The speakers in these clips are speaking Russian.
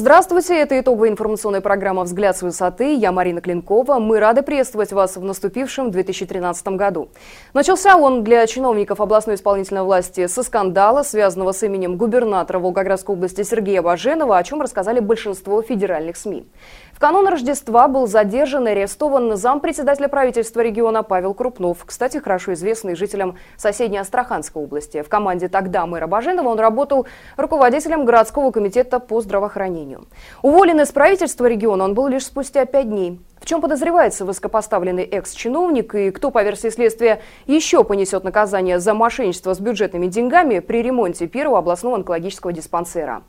Здравствуйте, это итоговая информационная программа «Взгляд с высоты». Я Марина Клинкова. Мы рады приветствовать вас в наступившем 2013 году. Начался он для чиновников областной исполнительной власти со скандала, связанного с именем губернатора Волгоградской области Сергея Баженова, о чем рассказали большинство федеральных СМИ. В канун Рождества был задержан и арестован зампредседателя правительства региона Павел Крупнов, кстати, хорошо известный жителям соседней Астраханской области. В команде тогда мэра Баженова он работал руководителем городского комитета по здравоохранению. Уволен из правительства региона он был лишь спустя пять дней. В чем подозревается высокопоставленный экс-чиновник и кто, по версии следствия, еще понесет наказание за мошенничество с бюджетными деньгами при ремонте первого областного онкологического диспансера?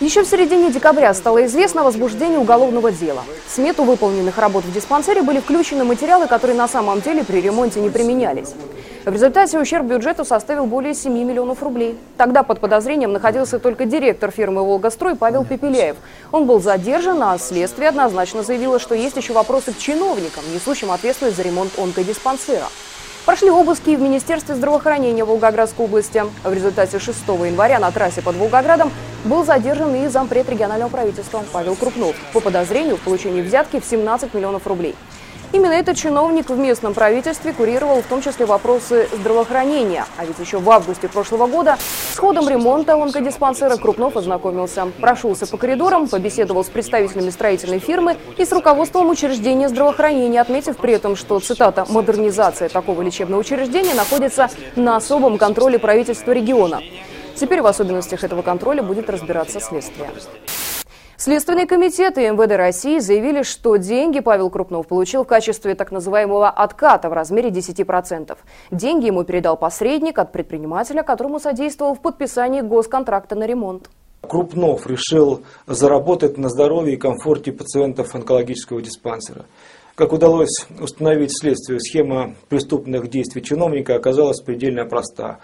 Еще в середине декабря стало известно о возбуждении уголовного дела. В смету выполненных работ в диспансере были включены материалы, которые на самом деле при ремонте не применялись. В результате ущерб бюджету составил более 7 миллионов рублей. Тогда под подозрением находился только директор фирмы «Волгострой» Павел Пепеляев. Он был задержан, а следствие однозначно заявило, что есть еще вопросы к чиновникам, несущим ответственность за ремонт онкодиспансера. Прошли обыски в Министерстве здравоохранения Волгоградской области. В результате 6 января на трассе под Волгоградом был задержан и зампред регионального правительства Павел Крупнов по подозрению в получении взятки в 17 миллионов рублей. Именно этот чиновник в местном правительстве курировал в том числе вопросы здравоохранения. А ведь еще в августе прошлого года с ходом ремонта онкодиспансера Крупнов ознакомился. Прошелся по коридорам, побеседовал с представителями строительной фирмы и с руководством учреждения здравоохранения, отметив при этом, что, цитата, «модернизация такого лечебного учреждения находится на особом контроле правительства региона». Теперь в особенностях этого контроля будет разбираться следствие. Следственный комитет и МВД России заявили, что деньги Павел Крупнов получил в качестве так называемого отката в размере 10%. Деньги ему передал посредник от предпринимателя, которому содействовал в подписании госконтракта на ремонт. Крупнов решил заработать на здоровье и комфорте пациентов онкологического диспансера. Как удалось установить следствие, схема преступных действий чиновника оказалась предельно проста.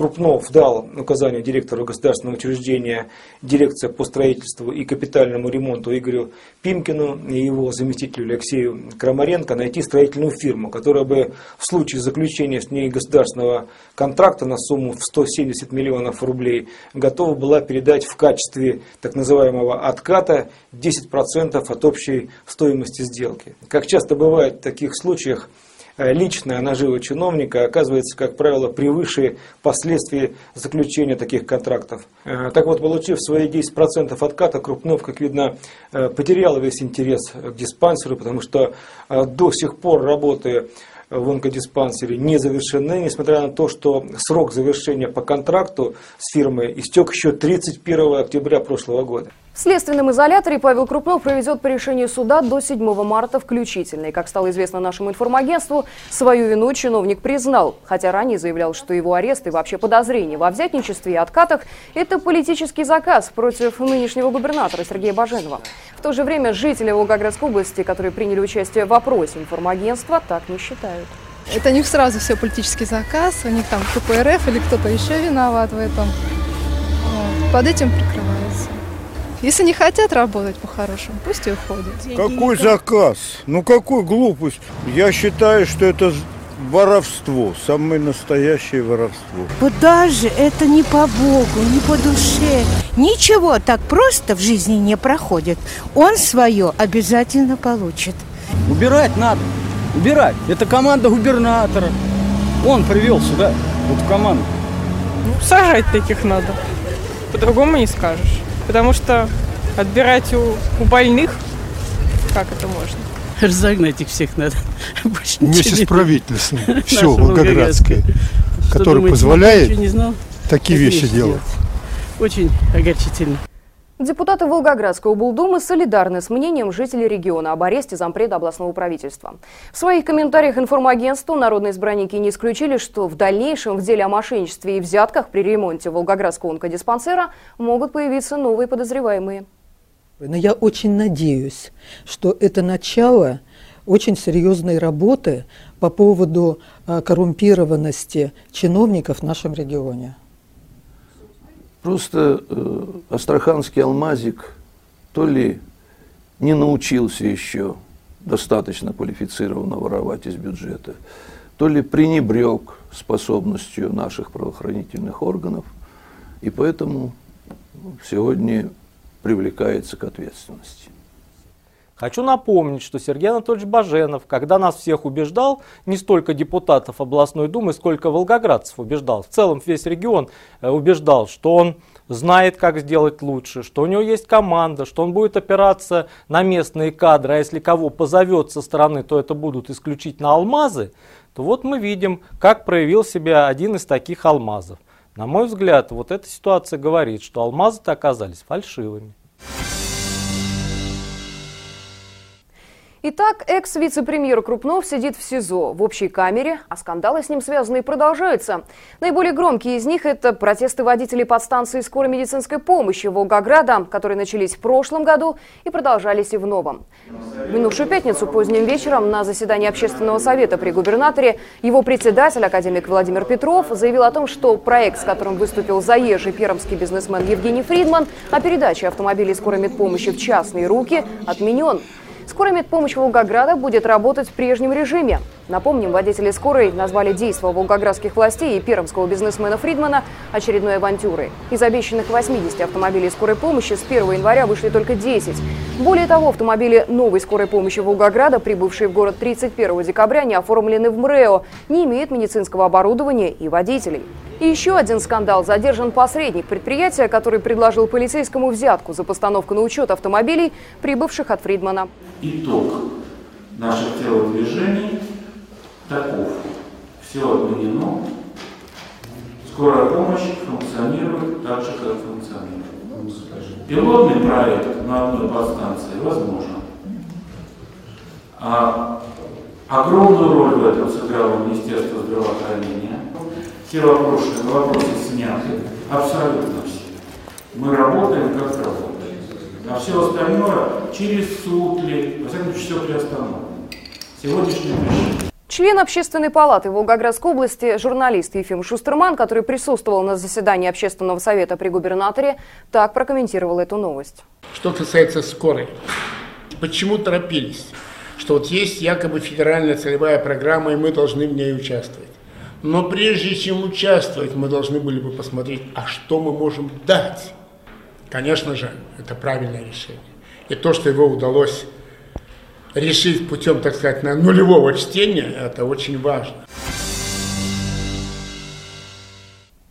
Крупнов дал указание директору государственного учреждения дирекция по строительству и капитальному ремонту Игорю Пимкину и его заместителю Алексею Крамаренко найти строительную фирму, которая бы в случае заключения с ней государственного контракта на сумму в 170 миллионов рублей готова была передать в качестве так называемого отката 10% от общей стоимости сделки. Как часто бывает в таких случаях, личная нажива чиновника оказывается, как правило, превыше последствий заключения таких контрактов. Э, так вот, получив свои 10% отката, Крупнов, как видно, э, потерял весь интерес к диспансеру, потому что до сих пор работая в онкодиспансере не завершены, несмотря на то, что срок завершения по контракту с фирмой истек еще 31 октября прошлого года. В следственном изоляторе Павел Крупнов проведет по решению суда до 7 марта включительно. И, как стало известно нашему информагентству, свою вину чиновник признал, хотя ранее заявлял, что его арест и вообще подозрения во взятничестве и откатах – это политический заказ против нынешнего губернатора Сергея Баженова. В то же время жители Волгоградской области, которые приняли участие в опросе информагентства, так не считают. Это у них сразу все политический заказ, у них там КПРФ или кто-то еще виноват в этом. Под этим прикрывается. Если не хотят работать по-хорошему, пусть и уходят. Какой заказ? Ну какой глупость? Я считаю, что это воровство, самое настоящее воровство. Вот даже это не по Богу, не по душе. Ничего так просто в жизни не проходит. Он свое обязательно получит. Убирать надо. Убирать. Это команда губернатора. Он привел сюда, вот в команду. Ну, сажать таких надо. По-другому не скажешь. Потому что отбирать у, у больных, как это можно? Разогнать их всех надо. Больше Вместе с правительством. Все, Волгоградское. Которое позволяет такие вещи делать. Очень огорчительно. Депутаты Волгоградской облдумы солидарны с мнением жителей региона об аресте зампреда областного правительства. В своих комментариях информагентству народные избранники не исключили, что в дальнейшем в деле о мошенничестве и взятках при ремонте Волгоградского онкодиспансера могут появиться новые подозреваемые. Но я очень надеюсь, что это начало очень серьезной работы по поводу а, коррумпированности чиновников в нашем регионе. Просто э, астраханский алмазик то ли не научился еще достаточно квалифицированно воровать из бюджета, то ли пренебрег способностью наших правоохранительных органов, и поэтому сегодня привлекается к ответственности. Хочу напомнить, что Сергей Анатольевич Баженов, когда нас всех убеждал, не столько депутатов областной думы, сколько волгоградцев убеждал, в целом весь регион э, убеждал, что он знает, как сделать лучше, что у него есть команда, что он будет опираться на местные кадры, а если кого позовет со стороны, то это будут исключительно алмазы, то вот мы видим, как проявил себя один из таких алмазов. На мой взгляд, вот эта ситуация говорит, что алмазы-то оказались фальшивыми. Итак, экс-вице-премьер Крупнов сидит в СИЗО в общей камере, а скандалы с ним связанные продолжаются. Наиболее громкие из них – это протесты водителей подстанции скорой медицинской помощи Волгограда, которые начались в прошлом году и продолжались и в новом. В минувшую пятницу поздним вечером на заседании общественного совета при губернаторе его председатель, академик Владимир Петров, заявил о том, что проект, с которым выступил заезжий пермский бизнесмен Евгений Фридман о передаче автомобилей скорой медпомощи в частные руки, отменен. Скорая медпомощь Волгограда будет работать в прежнем режиме. Напомним, водители скорой назвали действия волгоградских властей и пермского бизнесмена Фридмана очередной авантюрой. Из обещанных 80 автомобилей скорой помощи с 1 января вышли только 10. Более того, автомобили новой скорой помощи Волгограда, прибывшие в город 31 декабря, не оформлены в МРЭО, не имеют медицинского оборудования и водителей. И еще один скандал. Задержан посредник предприятия, который предложил полицейскому взятку за постановку на учет автомобилей, прибывших от Фридмана. Итог наших телодвижений таков. Все отменено. Скорая помощь функционирует так же, как функционирует. Пилотный проект на одной подстанции возможно. А огромную роль в этом сыграло Министерство здравоохранения. Все вопросы, вопросы сняты, абсолютно все. Мы работаем, как работаем. А все остальное через суд ли, во всяком случае, все приостановлено. Сегодняшнее решение. Член общественной палаты Волгоградской области, журналист Ефим Шустерман, который присутствовал на заседании общественного совета при губернаторе, так прокомментировал эту новость. Что касается скорой, почему торопились? Что вот есть якобы федеральная целевая программа, и мы должны в ней участвовать. Но прежде чем участвовать, мы должны были бы посмотреть, а что мы можем дать. Конечно же, это правильное решение. И то, что его удалось решить путем, так сказать, нулевого чтения, это очень важно.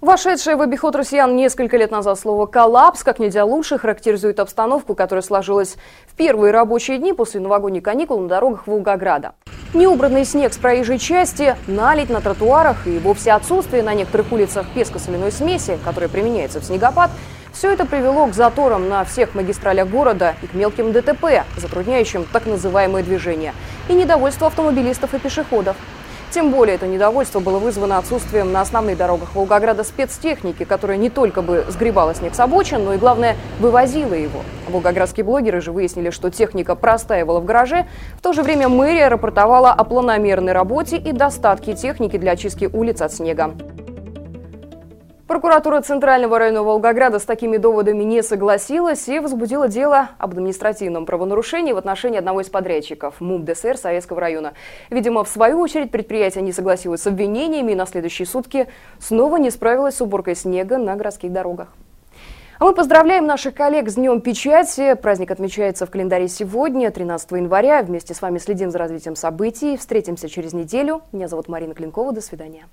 Вошедшее в обиход россиян несколько лет назад слово «коллапс» как нельзя лучше характеризует обстановку, которая сложилась в первые рабочие дни после новогодних каникул на дорогах Волгограда. Неубранный снег с проезжей части, налить на тротуарах и вовсе отсутствие на некоторых улицах песко-соляной смеси, которая применяется в снегопад – все это привело к заторам на всех магистралях города и к мелким ДТП, затрудняющим так называемые движения, и недовольство автомобилистов и пешеходов. Тем более это недовольство было вызвано отсутствием на основных дорогах Волгограда спецтехники, которая не только бы сгребала снег с обочин, но и, главное, вывозила его. Волгоградские блогеры же выяснили, что техника простаивала в гараже. В то же время мэрия рапортовала о планомерной работе и достатке техники для очистки улиц от снега. Прокуратура Центрального района Волгограда с такими доводами не согласилась и возбудила дело об административном правонарушении в отношении одного из подрядчиков МУП ДСР Советского района. Видимо, в свою очередь предприятие не согласилось с обвинениями и на следующие сутки снова не справилось с уборкой снега на городских дорогах. А мы поздравляем наших коллег с Днем Печати. Праздник отмечается в календаре сегодня, 13 января. Вместе с вами следим за развитием событий. Встретимся через неделю. Меня зовут Марина Клинкова. До свидания.